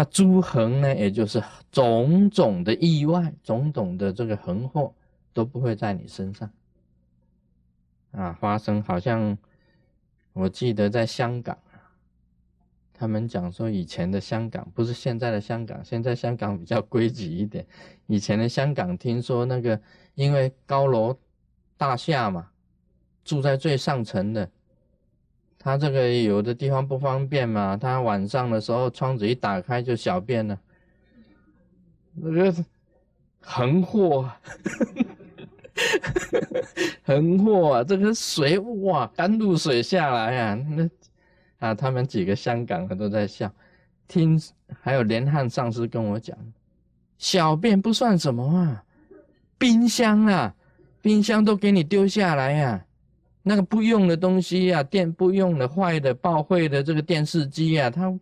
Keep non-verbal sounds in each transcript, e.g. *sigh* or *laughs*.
么诸横呢，也就是种种的意外，种种的这个横祸都不会在你身上啊发生。好像我记得在香港。他们讲说，以前的香港不是现在的香港，现在香港比较规矩一点。以前的香港，听说那个因为高楼大厦嘛，住在最上层的，他这个有的地方不方便嘛，他晚上的时候窗子一打开就小便了，那个横祸，*laughs* 横祸啊！这个水哇，甘露水下来啊，那。啊，他们几个香港的都在笑，听还有连汉上司跟我讲，小便不算什么啊，冰箱啊，冰箱都给你丢下来呀，那个不用的东西呀，电不用的、坏的、报废的这个电视机啊，他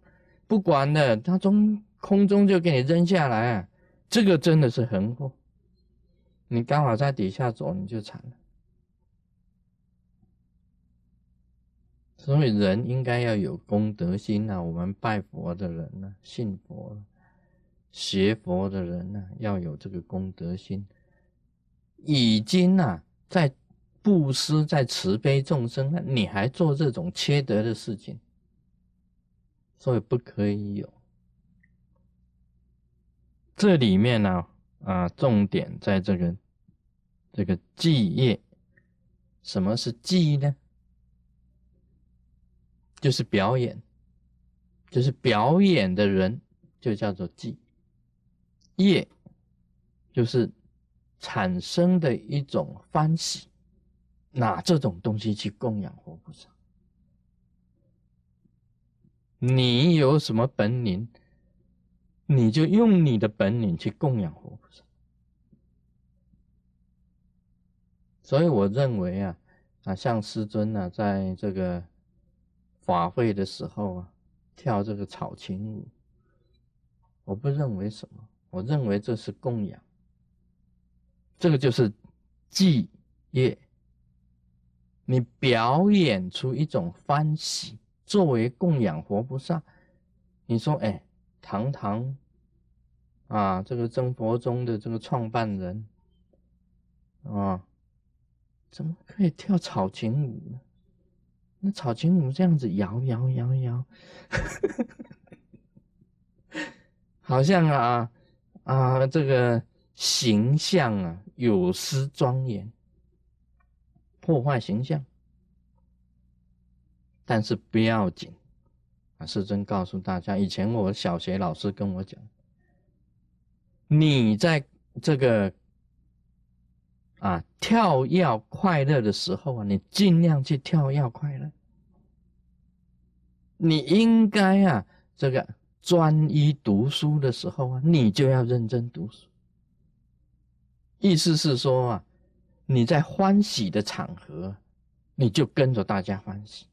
不管的，他从空中就给你扔下来啊，这个真的是横祸，你刚好在底下走，你就惨了。所以人应该要有功德心呐，我们拜佛的人呢，信佛、学佛的人呢，要有这个功德心，已经呐在布施、在慈悲众生了，你还做这种缺德的事情，所以不可以有。这里面呢，啊，重点在这个这个祭业，什么是祭呢？就是表演，就是表演的人就叫做祭业，就是产生的一种欢喜，拿这种东西去供养活菩萨。你有什么本领，你就用你的本领去供养活菩萨。所以我认为啊，啊，像师尊呢，在这个。法会的时候啊，跳这个草裙舞，我不认为什么，我认为这是供养，这个就是祭业。你表演出一种欢喜，作为供养活菩萨。你说，哎，堂堂啊，这个真佛宗的这个创办人啊，怎么可以跳草裙舞呢？那草裙舞这样子摇摇摇摇，*laughs* 好像啊啊，这个形象啊有失庄严，破坏形象。但是不要紧啊，师尊告诉大家，以前我小学老师跟我讲，你在这个啊跳跃快乐的时候啊，你尽量去跳跃快乐。你应该啊，这个专一读书的时候啊，你就要认真读书。意思是说啊，你在欢喜的场合，你就跟着大家欢喜；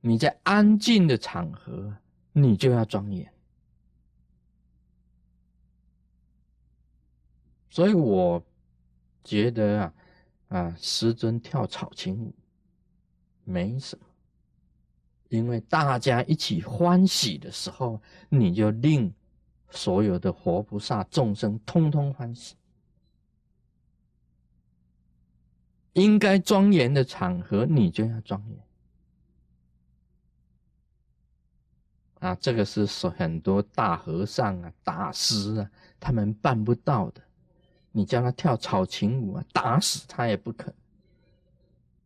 你在安静的场合，你就要庄严。所以我觉得啊，啊，师尊跳草裙舞没什么。因为大家一起欢喜的时候，你就令所有的活菩萨众生通通欢喜。应该庄严的场合，你就要庄严。啊，这个是说很多大和尚啊、大师啊，他们办不到的。你叫他跳草裙舞啊，打死他也不肯。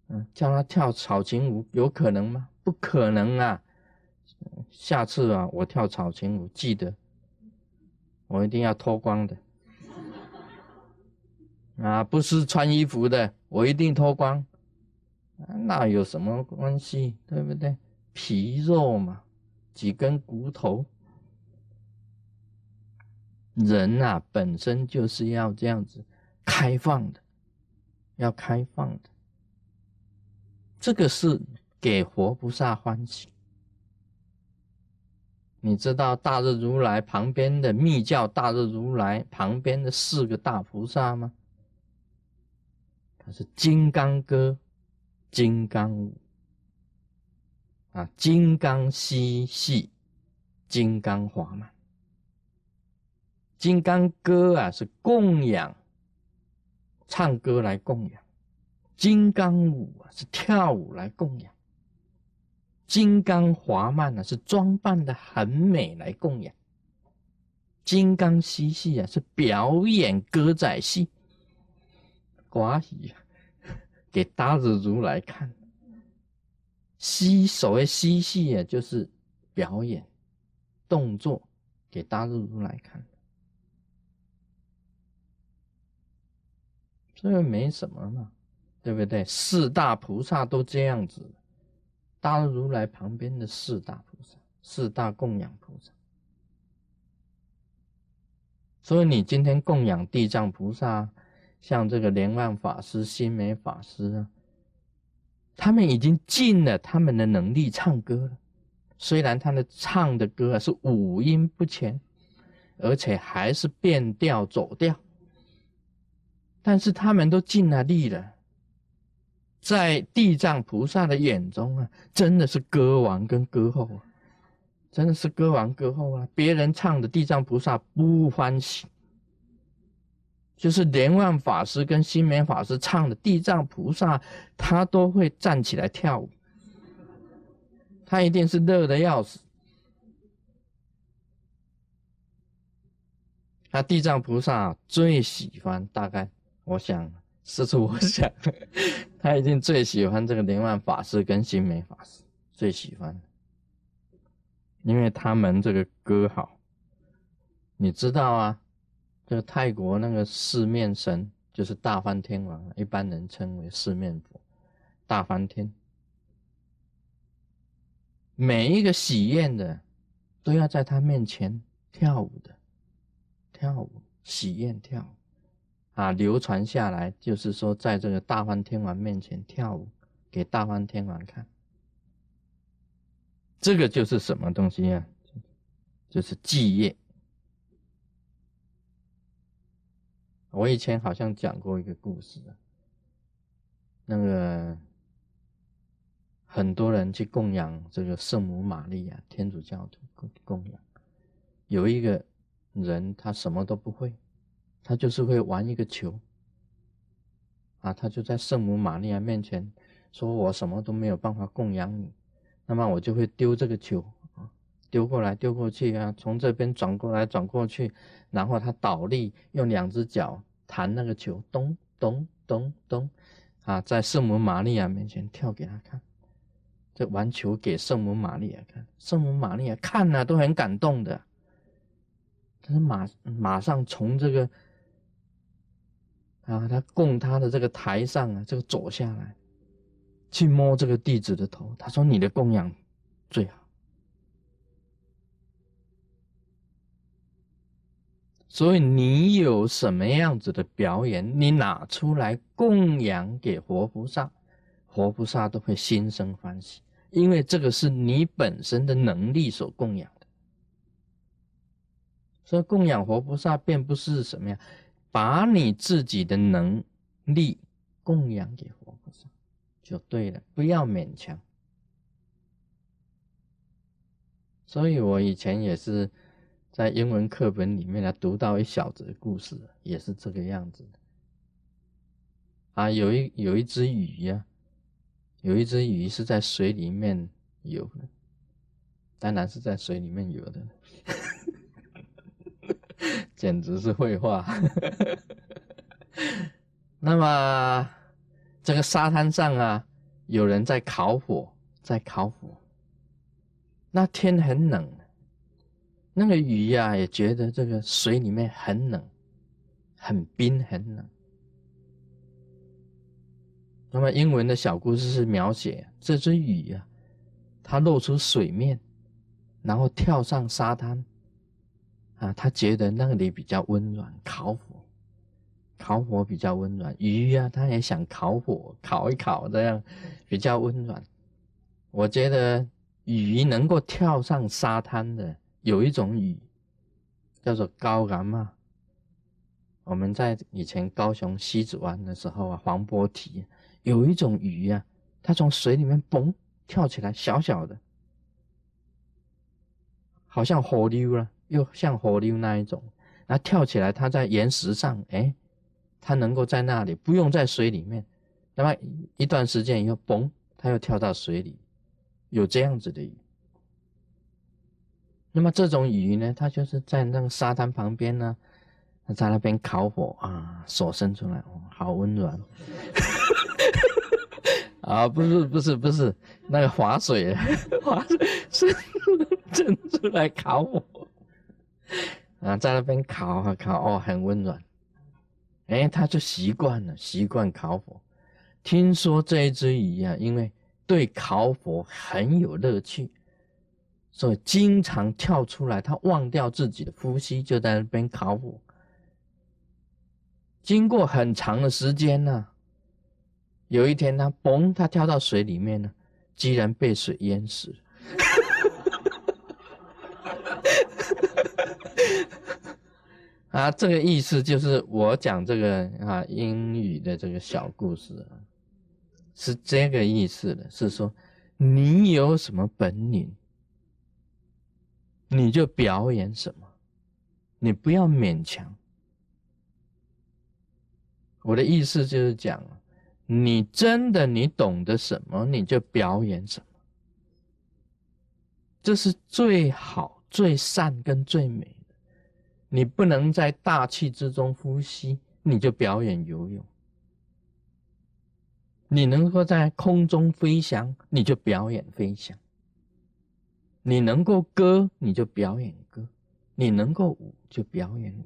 嗯，叫他跳草裙舞有可能吗？不可能啊！下次啊，我跳草裙舞，记得我一定要脱光的啊，不是穿衣服的，我一定脱光。那有什么关系？对不对？皮肉嘛，几根骨头，人啊，本身就是要这样子开放的，要开放的，这个是。给活菩萨欢喜。你知道大日如来旁边的密教大日如来旁边的四个大菩萨吗？他是金刚歌、金刚舞。啊，金刚嬉戏、金刚华满。金刚歌啊是供养，唱歌来供养；金刚舞啊是跳舞来供养；金刚华曼呢是装扮的很美来供养；金刚嬉戏啊是表演歌仔戏，寡喜 *laughs* 给大日如来看。嬉所谓嬉戏啊，就是表演动作给大日如来看。这没什么嘛，对不对？四大菩萨都这样子，大如来旁边的四大菩萨，四大供养菩萨。所以你今天供养地藏菩萨，像这个莲万法师、心美法师啊，他们已经尽了他们的能力唱歌了。虽然他的唱的歌啊是五音不全，而且还是变调走调。但是他们都尽了力了，在地藏菩萨的眼中啊，真的是歌王跟歌后啊，真的是歌王歌后啊！别人唱的地藏菩萨不欢喜，就是莲万法师跟心莲法师唱的地藏菩萨，他都会站起来跳舞，他一定是乐的要死。他地藏菩萨最喜欢大概。我想，是出我想，*laughs* 他一定最喜欢这个莲万法师跟心美法师，最喜欢，因为他们这个歌好。你知道啊，这个泰国那个四面神就是大梵天王，一般人称为四面佛，大梵天。每一个喜宴的，都要在他面前跳舞的，跳舞喜宴跳。啊，流传下来就是说，在这个大梵天王面前跳舞，给大梵天王看。这个就是什么东西啊？就是祭业。我以前好像讲过一个故事，那个很多人去供养这个圣母玛利亚，天主教徒供供养，有一个人他什么都不会。他就是会玩一个球，啊，他就在圣母玛利亚面前说：“我什么都没有办法供养你，那么我就会丢这个球，丢过来丢过去啊，从这边转过来转过去，然后他倒立，用两只脚弹那个球，咚咚咚咚，啊，在圣母玛利亚面前跳给他看，这玩球给圣母玛利亚看，圣母玛利亚看了都很感动的，他马马上从这个。啊，他供他的这个台上啊，这个走下来，去摸这个弟子的头。他说：“你的供养最好。”所以你有什么样子的表演，你拿出来供养给活菩萨，活菩萨都会心生欢喜，因为这个是你本身的能力所供养的。所以供养活菩萨，并不是什么呀。把你自己的能力供养给活菩萨，就对了，不要勉强。所以我以前也是在英文课本里面呢读到一小则故事，也是这个样子的。啊，有一有一只鱼呀，有一只鱼是在水里面游的，当然是在水里面游的。*laughs* 简直是绘画。*laughs* 那么，这个沙滩上啊，有人在烤火，在烤火。那天很冷，那个鱼呀也觉得这个水里面很冷，很冰，很冷。那么英文的小故事是描写这只鱼呀，它露出水面，然后跳上沙滩。啊，他觉得那里比较温暖，烤火，烤火比较温暖。鱼呀，它也想烤火，烤一烤，这样比较温暖。我觉得鱼能够跳上沙滩的，有一种鱼叫做高干嘛。我们在以前高雄西子湾的时候啊，黄波堤有一种鱼啊，它从水里面嘣跳起来，小小的。好像火溜了，又像火溜那一种。那跳起来，它在岩石上，哎，它能够在那里，不用在水里面。那么一段时间以后，嘣，它又跳到水里，有这样子的鱼。那么这种鱼呢，它就是在那个沙滩旁边呢，在那边烤火啊，手伸出来，哦，好温暖。*laughs* 啊，不是不是不是，那个划水，*laughs* 划水伸伸出来烤火。啊，在那边烤啊烤哦，很温暖，哎，他就习惯了，习惯烤火。听说这一只鱼啊，因为对烤火很有乐趣，所以经常跳出来，他忘掉自己的呼吸，就在那边烤火。经过很长的时间呢，有一天他嘣，他跳到水里面呢，居然被水淹死。*laughs* 啊，这个意思就是我讲这个啊英语的这个小故事啊，是这个意思的，是说你有什么本领，你就表演什么，你不要勉强。我的意思就是讲，你真的你懂得什么，你就表演什么，这是最好、最善跟最美。你不能在大气之中呼吸，你就表演游泳；你能够在空中飞翔，你就表演飞翔；你能够歌，你就表演歌；你能够舞，就表演舞。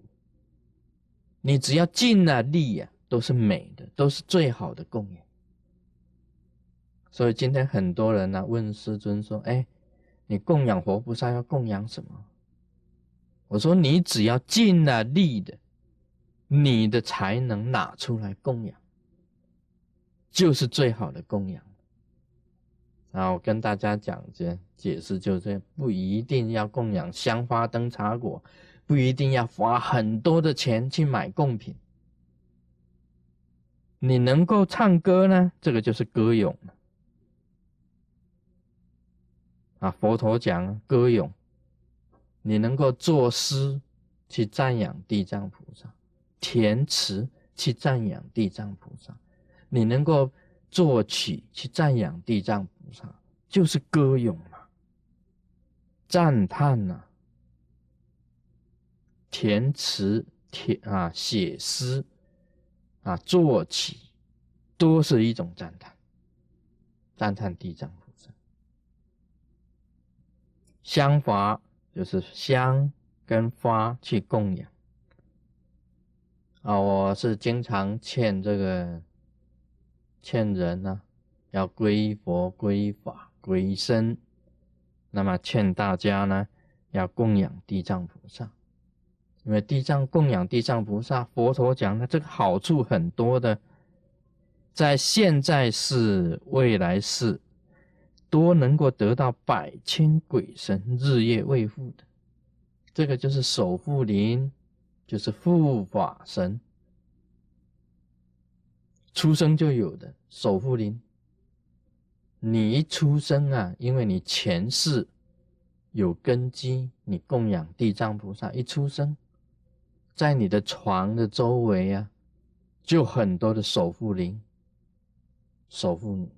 你只要尽了力呀，都是美的，都是最好的供养。所以今天很多人呢问师尊说：“哎，你供养活菩萨要供养什么？”我说：“你只要尽了力的，你的才能拿出来供养，就是最好的供养。”啊，我跟大家讲这解释，就是不一定要供养香花灯茶果，不一定要花很多的钱去买贡品。你能够唱歌呢，这个就是歌咏了。啊，佛陀讲歌咏。你能够作诗去赞扬地藏菩萨，填词去赞扬地藏菩萨，你能够作曲去赞扬地藏菩萨，就是歌咏嘛，赞叹呐，填词填啊写诗啊作曲，都是一种赞叹，赞叹地藏菩萨，香法。就是香跟花去供养啊！我是经常劝这个劝人呢，要归佛、归法、归僧。那么劝大家呢，要供养地藏菩萨，因为地藏供养地藏菩萨，佛陀讲的这个好处很多的，在现在世、未来世。多能够得到百千鬼神日夜卫护的，这个就是守护灵，就是护法神，出生就有的守护灵。你一出生啊，因为你前世有根基，你供养地藏菩萨，一出生，在你的床的周围啊，就很多的守护灵守护你。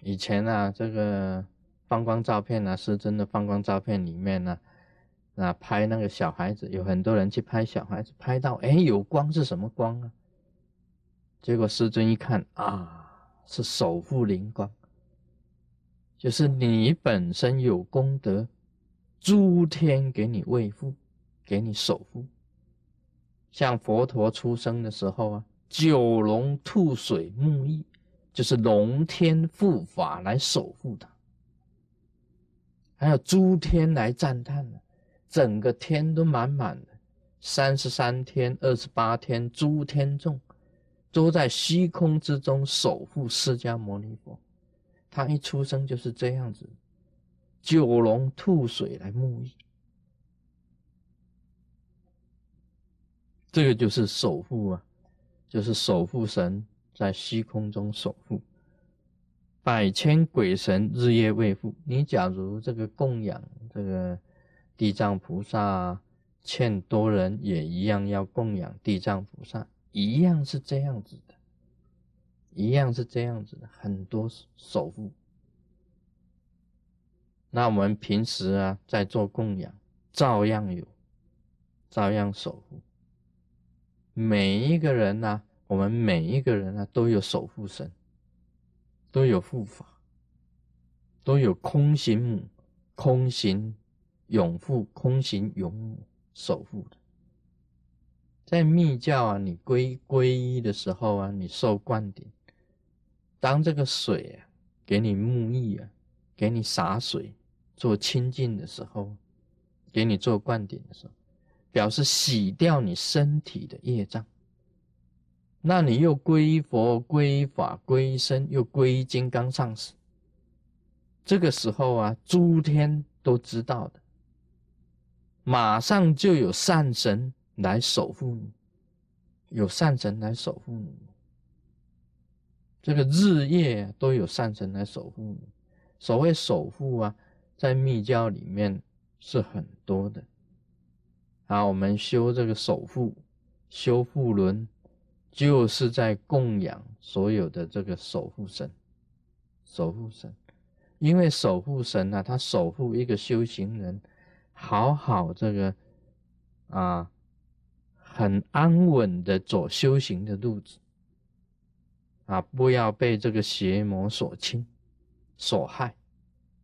以前啊，这个放光照片啊，是真的放光照片里面呢，啊，那拍那个小孩子，有很多人去拍小孩子，拍到哎有光是什么光啊？结果师尊一看啊，是守护灵光，就是你本身有功德，诸天给你卫护，给你守护。像佛陀出生的时候啊，九龙吐水沐浴。就是龙天护法来守护他，还有诸天来赞叹呢，整个天都满满的，三十三天、二十八天，诸天众都在虚空之中守护释迦牟尼佛。他一出生就是这样子，九龙吐水来沐浴，这个就是守护啊，就是守护神。在虚空中守护，百千鬼神日夜为父。你假如这个供养这个地藏菩萨，欠多人也一样要供养地藏菩萨，一样是这样子的，一样是这样子的，很多守护。那我们平时啊，在做供养，照样有，照样守护。每一个人呢，我们每一个人呢，都有守护神。都有护法，都有空行母、空行永护、空行永守护的。在密教啊，你皈皈依的时候啊，你受灌顶，当这个水啊给你沐浴啊，给你洒水做清净的时候，给你做灌顶的时候，表示洗掉你身体的业障。那你又归佛、归法、归身，又归金刚上师。这个时候啊，诸天都知道的，马上就有善神来守护你，有善神来守护你。这个日夜都有善神来守护你。所谓守护啊，在密教里面是很多的。啊，我们修这个守护，修护轮。就是在供养所有的这个守护神，守护神，因为守护神呢，他守护一个修行人，好好这个啊，很安稳的走修行的路子，啊，不要被这个邪魔所侵、所害，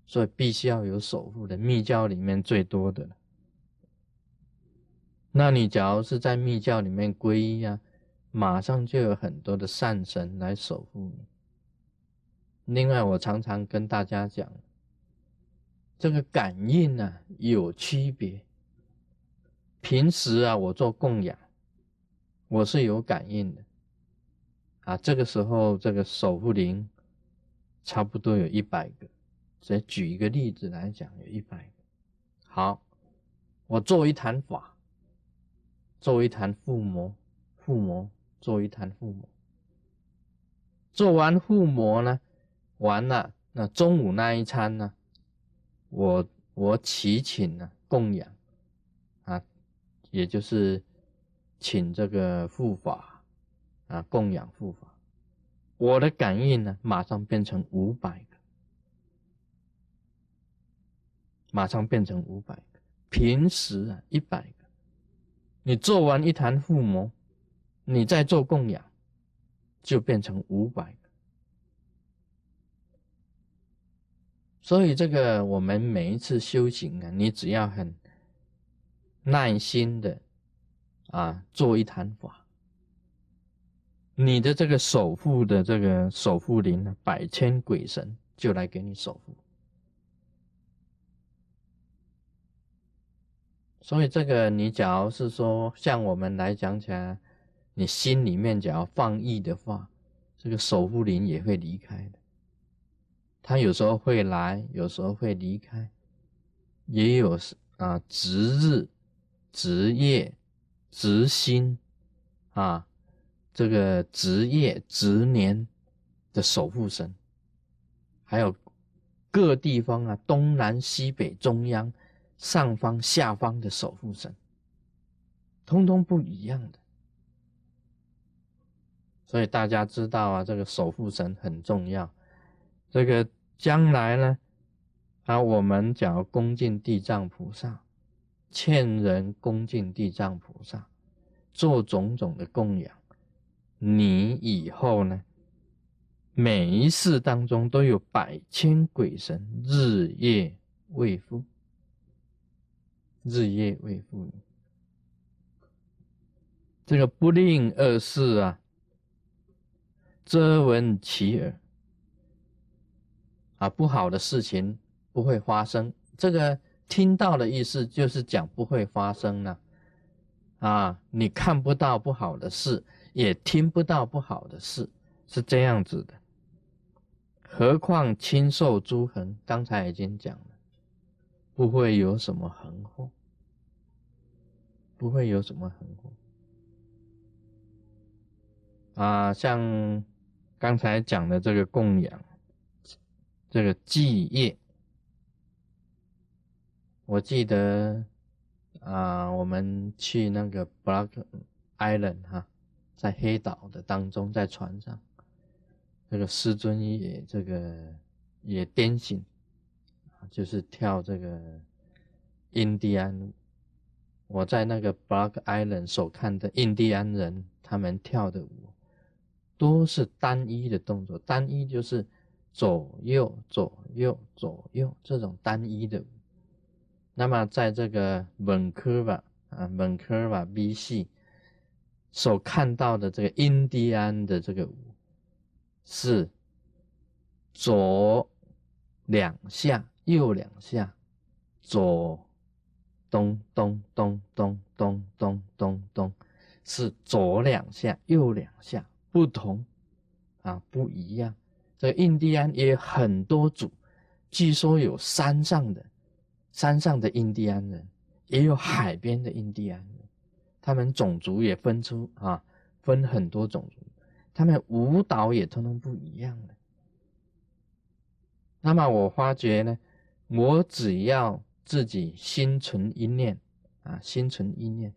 所以必须要有守护的。密教里面最多的，那你假如是在密教里面皈依啊。马上就有很多的善神来守护你。另外，我常常跟大家讲，这个感应呢有区别。平时啊，我做供养，我是有感应的。啊，这个时候这个守护灵差不多有一百个。再举一个例子来讲，有一百个。好，我做一坛法，做一坛附魔，附魔。做一坛附魔，做完附魔呢，完了，那中午那一餐呢，我我祈请呢供养，啊，也就是请这个护法啊供养护法，我的感应呢马上变成五百个，马上变成五百个，平时啊一百个，你做完一坛护魔。你再做供养，就变成五百个。所以这个我们每一次修行啊，你只要很耐心的啊做一坛法，你的这个守护的这个守护灵呢，百千鬼神就来给你守护。所以这个你假如是说像我们来讲起来。你心里面只要放逸的话，这个守护灵也会离开的。他有时候会来，有时候会离开，也有啊值日、值夜、值星啊，这个值夜、值年的守护神，还有各地方啊东南西北中央上方下方的守护神，通通不一样的。所以大家知道啊，这个守护神很重要。这个将来呢，啊，我们假如恭敬地藏菩萨，欠人恭敬地藏菩萨，做种种的供养，你以后呢，每一世当中都有百千鬼神日夜为父，日夜为父。这个不令恶事啊。遮闻其耳啊，不好的事情不会发生。这个听到的意思就是讲不会发生了啊，你看不到不好的事，也听不到不好的事，是这样子的。何况亲受诸横，刚才已经讲了，不会有什么横祸，不会有什么横祸啊，像。刚才讲的这个供养，这个记业。我记得啊，我们去那个 Block Island 哈，在黑岛的当中，在船上，这个师尊也这个也颠醒，就是跳这个印第安。我在那个 Block Island 所看的印第安人，他们跳的舞都是单一的动作，单一就是左右左右左右这种单一的。那么在这个本科吧啊本科吧 B.C. 所看到的这个印第安的这个舞是左两下，右两下，左。咚咚咚咚咚咚咚咚，是左两下，右两下，不同啊，不一样。这印第安也很多组，据说有山上的山上的印第安人，也有海边的印第安人，他们种族也分出啊，分很多种族，他们舞蹈也通通不一样的。那么我发觉呢，我只要。自己心存一念啊，心存一念，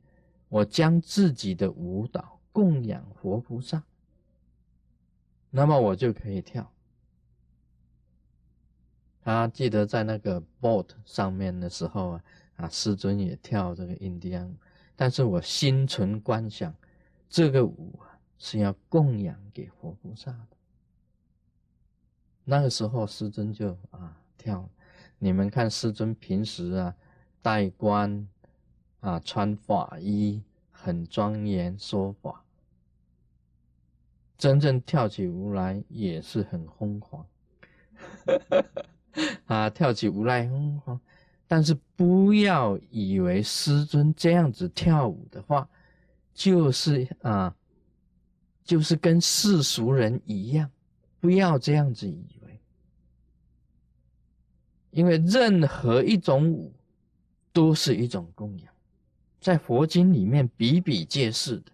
我将自己的舞蹈供养活菩萨，那么我就可以跳。他记得在那个 boat 上面的时候啊，啊，师尊也跳这个印第安舞，但是我心存观想，这个舞啊是要供养给活菩萨的。那个时候师尊就啊跳。你们看师尊平时啊，戴冠啊，穿法衣，很庄严说法。真正跳起舞来也是很疯狂，*laughs* 啊，跳起舞来疯狂。但是不要以为师尊这样子跳舞的话，就是啊，就是跟世俗人一样，不要这样子以为。因为任何一种舞都是一种供养，在佛经里面比比皆是的，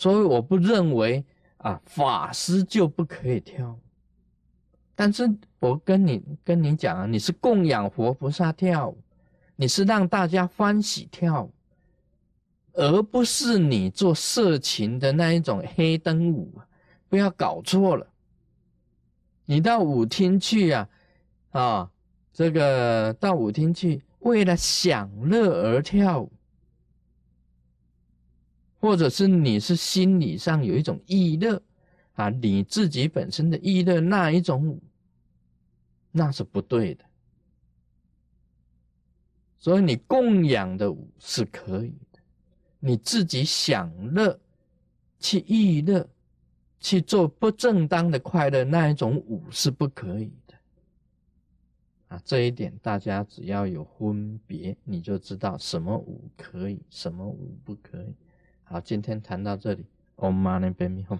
所以我不认为啊法师就不可以跳。但是我跟你跟你讲啊，你是供养活菩萨跳舞，你是让大家欢喜跳舞，而不是你做色情的那一种黑灯舞不要搞错了。你到舞厅去啊。啊，这个到舞厅去为了享乐而跳舞，或者是你是心理上有一种意乐啊，你自己本身的意乐那一种，那是不对的。所以你供养的舞是可以的，你自己享乐去意乐去做不正当的快乐那一种舞是不可以的。啊，这一点大家只要有分别，你就知道什么舞可以，什么舞不可以。好，今天谈到这里。Oh, money be me home.